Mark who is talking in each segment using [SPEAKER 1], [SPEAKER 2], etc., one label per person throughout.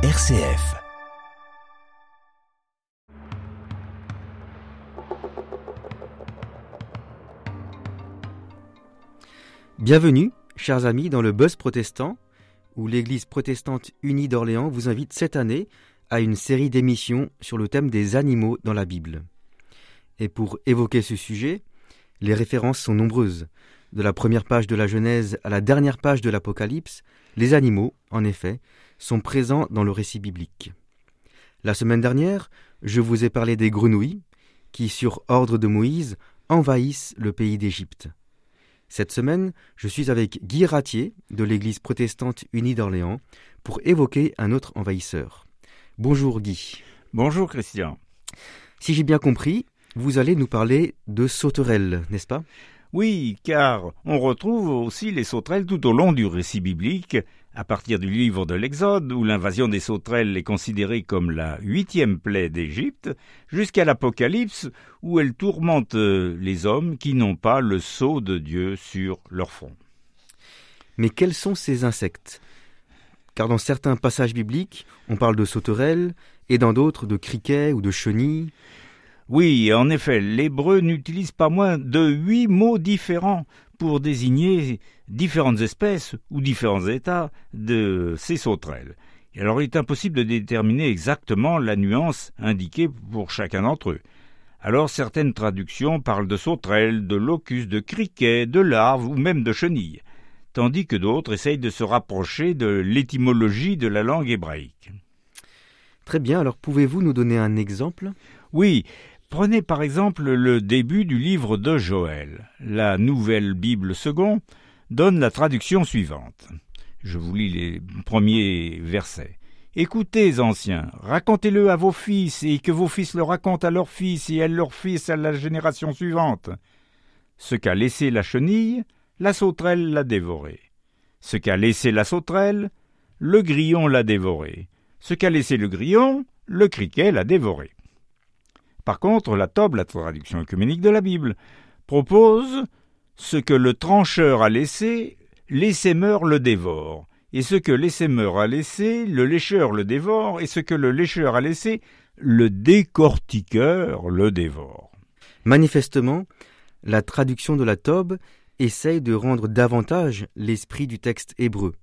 [SPEAKER 1] RCF. Bienvenue, chers amis, dans le Buzz protestant, où l'Église protestante unie d'Orléans vous invite cette année à une série d'émissions sur le thème des animaux dans la Bible. Et pour évoquer ce sujet, les références sont nombreuses. De la première page de la Genèse à la dernière page de l'Apocalypse, les animaux, en effet, sont présents dans le récit biblique. La semaine dernière, je vous ai parlé des grenouilles qui, sur ordre de Moïse, envahissent le pays d'Égypte. Cette semaine, je suis avec Guy Ratier de l'Église protestante unie d'Orléans pour évoquer un autre envahisseur. Bonjour Guy.
[SPEAKER 2] Bonjour Christian.
[SPEAKER 1] Si j'ai bien compris, vous allez nous parler de sauterelles, n'est-ce pas?
[SPEAKER 2] Oui, car on retrouve aussi les sauterelles tout au long du récit biblique, à partir du livre de l'Exode, où l'invasion des sauterelles est considérée comme la huitième plaie d'Égypte, jusqu'à l'Apocalypse, où elle tourmente les hommes qui n'ont pas le sceau de Dieu sur leur front.
[SPEAKER 1] Mais quels sont ces insectes? Car dans certains passages bibliques, on parle de sauterelles, et dans d'autres de criquets ou de chenilles.
[SPEAKER 2] Oui, en effet, l'hébreu n'utilise pas moins de huit mots différents pour désigner différentes espèces ou différents états de ces sauterelles. Et alors il est impossible de déterminer exactement la nuance indiquée pour chacun d'entre eux. Alors certaines traductions parlent de sauterelles, de locustes, de criquets, de larves ou même de chenilles, tandis que d'autres essayent de se rapprocher de l'étymologie de la langue hébraïque.
[SPEAKER 1] Très bien, alors pouvez-vous nous donner un exemple?
[SPEAKER 2] Oui, Prenez par exemple le début du livre de Joël. La Nouvelle Bible second donne la traduction suivante. Je vous lis les premiers versets. Écoutez, anciens, racontez-le à vos fils, et que vos fils le racontent à leurs fils, et à leurs fils à la génération suivante. Ce qu'a laissé la chenille, la sauterelle l'a dévoré. Ce qu'a laissé la sauterelle, le grillon l'a dévoré. Ce qu'a laissé le grillon, le criquet l'a dévoré. Par contre, la Tobe, la traduction œcuménique de la Bible, propose ce que le trancheur a laissé, l'essaimeur le dévore. Et ce que l'essaimeur a laissé, le lécheur le dévore, et ce que le lécheur a laissé, le décortiqueur le dévore.
[SPEAKER 1] Manifestement, la traduction de la Tobe essaye de rendre davantage l'esprit du texte hébreu.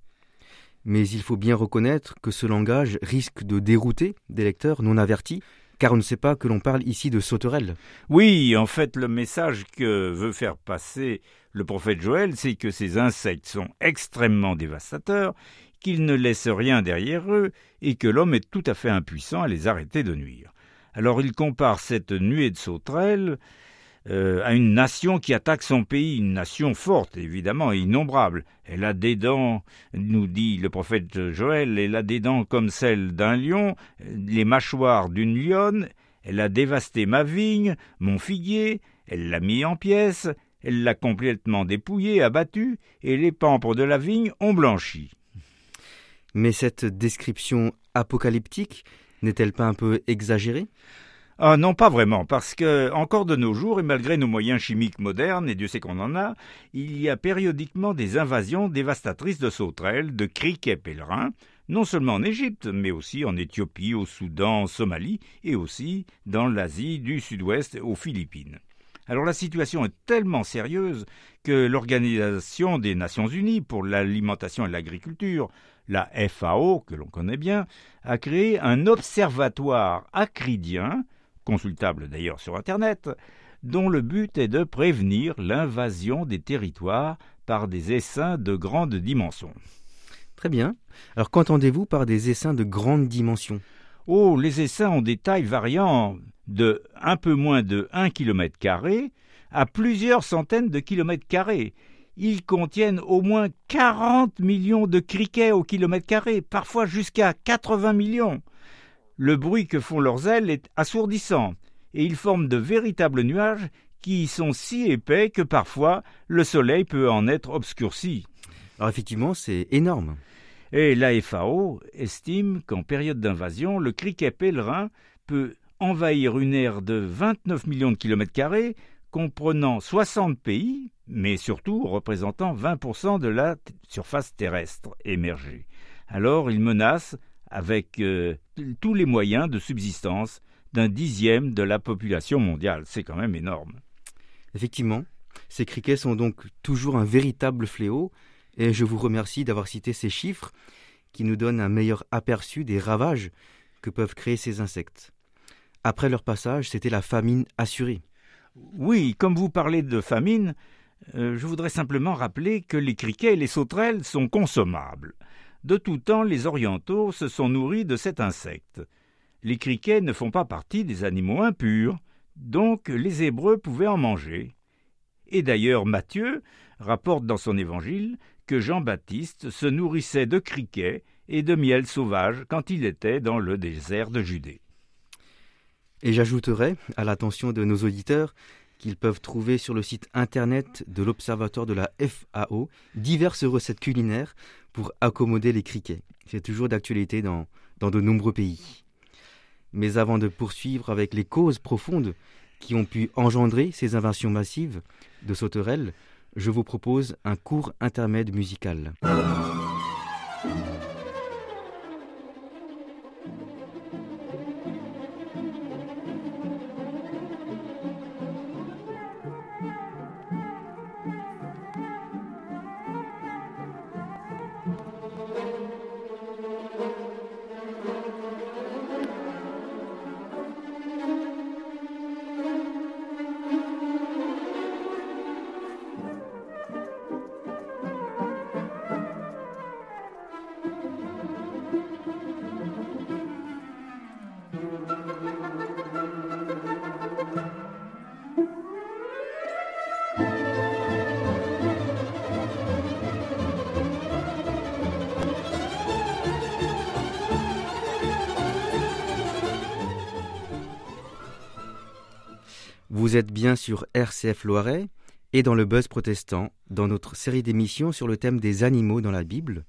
[SPEAKER 1] Mais il faut bien reconnaître que ce langage risque de dérouter des lecteurs non avertis car on ne sait pas que l'on parle ici de sauterelles.
[SPEAKER 2] Oui, en fait, le message que veut faire passer le prophète Joël, c'est que ces insectes sont extrêmement dévastateurs, qu'ils ne laissent rien derrière eux, et que l'homme est tout à fait impuissant à les arrêter de nuire. Alors il compare cette nuée de sauterelles euh, à une nation qui attaque son pays, une nation forte, évidemment, et innombrable. Elle a des dents, nous dit le prophète Joël, elle a des dents comme celles d'un lion, les mâchoires d'une lionne, elle a dévasté ma vigne, mon figuier, elle l'a mis en pièces, elle l'a complètement dépouillé, abattu, et les pampres de la vigne ont blanchi.
[SPEAKER 1] Mais cette description apocalyptique n'est-elle pas un peu exagérée?
[SPEAKER 2] Ah non, pas vraiment, parce que encore de nos jours, et malgré nos moyens chimiques modernes, et Dieu sait qu'on en a, il y a périodiquement des invasions dévastatrices de sauterelles, de criquets pèlerins, non seulement en Égypte, mais aussi en Éthiopie, au Soudan, en Somalie, et aussi dans l'Asie du Sud-Ouest, aux Philippines. Alors la situation est tellement sérieuse que l'Organisation des Nations Unies pour l'alimentation et l'agriculture, la FAO, que l'on connaît bien, a créé un observatoire acridien consultable d'ailleurs sur Internet, dont le but est de prévenir l'invasion des territoires par des essaims de grande dimension.
[SPEAKER 1] Très bien. Alors qu'entendez-vous par des essaims de grande dimension
[SPEAKER 2] Oh, les essaims ont des tailles variant de un peu moins de 1 km à plusieurs centaines de kilomètres carrés. Ils contiennent au moins 40 millions de criquets au kilomètre carré, parfois jusqu'à 80 millions. Le bruit que font leurs ailes est assourdissant, et ils forment de véritables nuages qui sont si épais que parfois le soleil peut en être obscurci.
[SPEAKER 1] Alors effectivement, c'est énorme.
[SPEAKER 2] Et la FAO estime qu'en période d'invasion, le criquet pèlerin peut envahir une aire de 29 millions de kilomètres carrés, comprenant 60 pays, mais surtout représentant 20% de la surface terrestre émergée. Alors il menace avec euh, tous les moyens de subsistance d'un dixième de la population mondiale. C'est quand même énorme.
[SPEAKER 1] Effectivement, ces criquets sont donc toujours un véritable fléau, et je vous remercie d'avoir cité ces chiffres qui nous donnent un meilleur aperçu des ravages que peuvent créer ces insectes. Après leur passage, c'était la famine assurée.
[SPEAKER 2] Oui, comme vous parlez de famine, euh, je voudrais simplement rappeler que les criquets et les sauterelles sont consommables. De tout temps, les orientaux se sont nourris de cet insecte. Les criquets ne font pas partie des animaux impurs, donc les Hébreux pouvaient en manger. Et d'ailleurs Matthieu rapporte dans son évangile que Jean-Baptiste se nourrissait de criquets et de miel sauvage quand il était dans le désert de Judée.
[SPEAKER 1] Et j'ajouterai à l'attention de nos auditeurs qu'ils peuvent trouver sur le site internet de l'Observatoire de la FAO diverses recettes culinaires pour accommoder les criquets. C'est toujours d'actualité dans, dans de nombreux pays. Mais avant de poursuivre avec les causes profondes qui ont pu engendrer ces inventions massives de sauterelles, je vous propose un court intermède musical. Vous êtes bien sur RCF Loiret et dans le Buzz Protestant, dans notre série d'émissions sur le thème des animaux dans la Bible.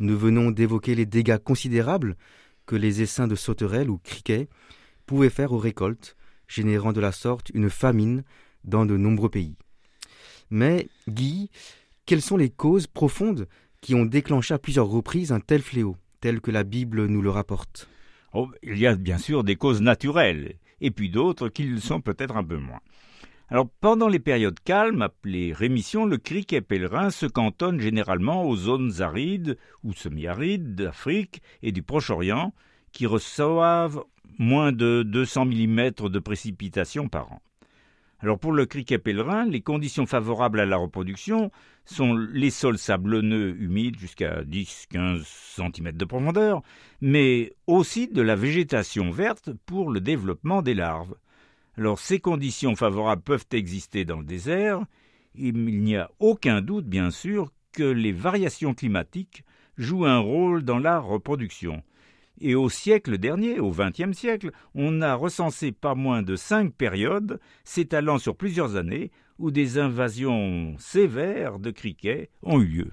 [SPEAKER 1] Nous venons d'évoquer les dégâts considérables que les essaims de sauterelles ou criquets pouvaient faire aux récoltes, générant de la sorte une famine dans de nombreux pays. Mais, Guy, quelles sont les causes profondes qui ont déclenché à plusieurs reprises un tel fléau, tel que la Bible nous le rapporte?
[SPEAKER 2] Oh, Il y a bien sûr des causes naturelles, et puis d'autres qui le sont peut-être un peu moins. Alors, pendant les périodes calmes, appelées rémissions, le criquet pèlerin se cantonne généralement aux zones arides ou semi-arides d'Afrique et du Proche-Orient, qui reçoivent moins de 200 mm de précipitations par an. Alors pour le criquet pèlerin, les conditions favorables à la reproduction sont les sols sablonneux humides jusqu'à 10-15 cm de profondeur, mais aussi de la végétation verte pour le développement des larves. Alors ces conditions favorables peuvent exister dans le désert, il n'y a aucun doute bien sûr que les variations climatiques jouent un rôle dans la reproduction. Et au siècle dernier, au XXe siècle, on a recensé pas moins de cinq périodes s'étalant sur plusieurs années où des invasions sévères de criquets ont eu lieu.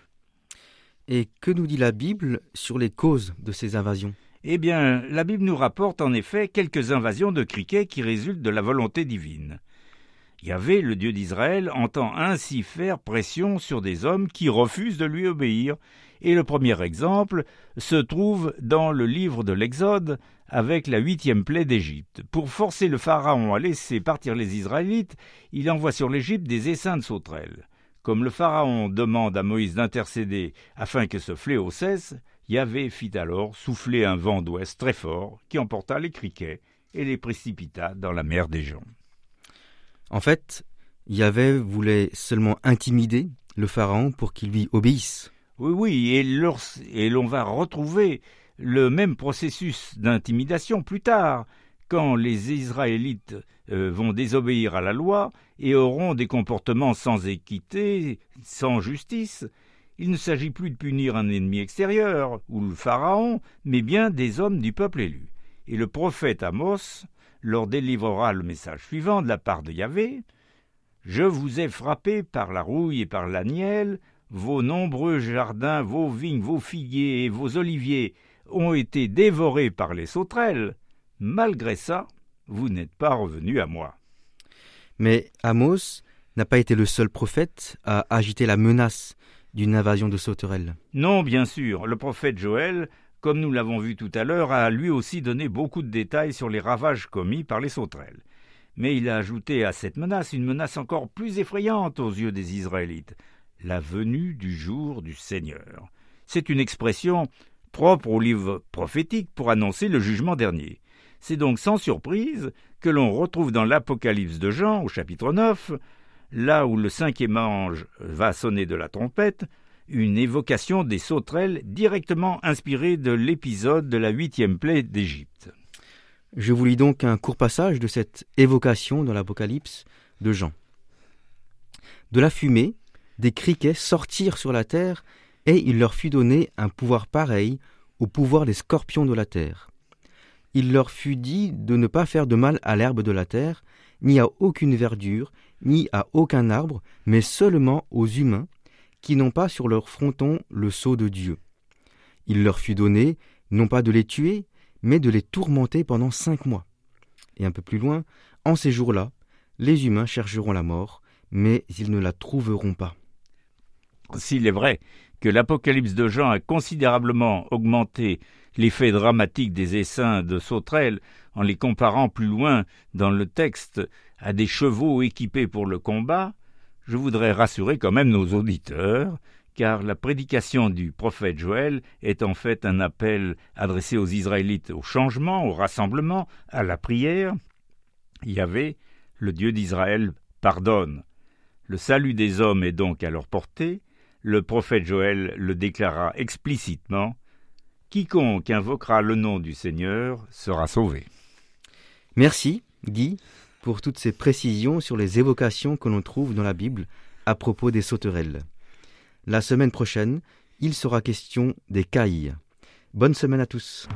[SPEAKER 1] Et que nous dit la Bible sur les causes de ces invasions?
[SPEAKER 2] Eh bien, la Bible nous rapporte en effet quelques invasions de criquets qui résultent de la volonté divine. Yahvé, le Dieu d'Israël, entend ainsi faire pression sur des hommes qui refusent de lui obéir et le premier exemple se trouve dans le livre de l'Exode avec la huitième plaie d'Égypte. Pour forcer le Pharaon à laisser partir les Israélites, il envoie sur l'Égypte des essaims de sauterelles. Comme le Pharaon demande à Moïse d'intercéder afin que ce fléau cesse, Yahvé fit alors souffler un vent d'ouest très fort qui emporta les criquets et les précipita dans la mer des gens.
[SPEAKER 1] En fait, Yahvé voulait seulement intimider le Pharaon pour qu'il lui obéisse.
[SPEAKER 2] Oui, oui, et, l'on va retrouver le même processus d'intimidation plus tard, quand les Israélites euh, vont désobéir à la loi et auront des comportements sans équité, sans justice. Il ne s'agit plus de punir un ennemi extérieur, ou le Pharaon, mais bien des hommes du peuple élu. Et le prophète Amos leur délivrera le message suivant de la part de Yahvé. Je vous ai frappé par la rouille et par l'agnelle, vos nombreux jardins, vos vignes, vos figuiers et vos oliviers ont été dévorés par les sauterelles. Malgré ça, vous n'êtes pas revenu à moi.
[SPEAKER 1] Mais Amos n'a pas été le seul prophète à agiter la menace d'une invasion de sauterelles.
[SPEAKER 2] Non, bien sûr, le prophète Joël comme nous l'avons vu tout à l'heure, a lui aussi donné beaucoup de détails sur les ravages commis par les sauterelles. Mais il a ajouté à cette menace une menace encore plus effrayante aux yeux des Israélites, la venue du jour du Seigneur. C'est une expression propre au livre prophétique pour annoncer le jugement dernier. C'est donc sans surprise que l'on retrouve dans l'Apocalypse de Jean, au chapitre 9, là où le cinquième ange va sonner de la trompette, une évocation des sauterelles directement inspirée de l'épisode de la huitième plaie d'Égypte.
[SPEAKER 1] Je vous lis donc un court passage de cette évocation dans l'Apocalypse de Jean. De la fumée, des criquets sortirent sur la terre, et il leur fut donné un pouvoir pareil au pouvoir des scorpions de la terre. Il leur fut dit de ne pas faire de mal à l'herbe de la terre, ni à aucune verdure, ni à aucun arbre, mais seulement aux humains, qui n'ont pas sur leur fronton le sceau de Dieu. Il leur fut donné, non pas de les tuer, mais de les tourmenter pendant cinq mois. Et un peu plus loin, en ces jours-là, les humains chercheront la mort, mais ils ne la trouveront pas.
[SPEAKER 2] S'il est vrai que l'Apocalypse de Jean a considérablement augmenté l'effet dramatique des essaims de sauterelles en les comparant plus loin dans le texte à des chevaux équipés pour le combat, je voudrais rassurer quand même nos auditeurs, car la prédication du prophète Joël est en fait un appel adressé aux Israélites au changement, au rassemblement, à la prière. Yahvé, le Dieu d'Israël, pardonne. Le salut des hommes est donc à leur portée. Le prophète Joël le déclara explicitement Quiconque invoquera le nom du Seigneur sera sauvé.
[SPEAKER 1] Merci, Guy, pour toutes ces précisions sur les évocations que l'on trouve dans la Bible à propos des sauterelles. La semaine prochaine, il sera question des cailles. Bonne semaine à tous.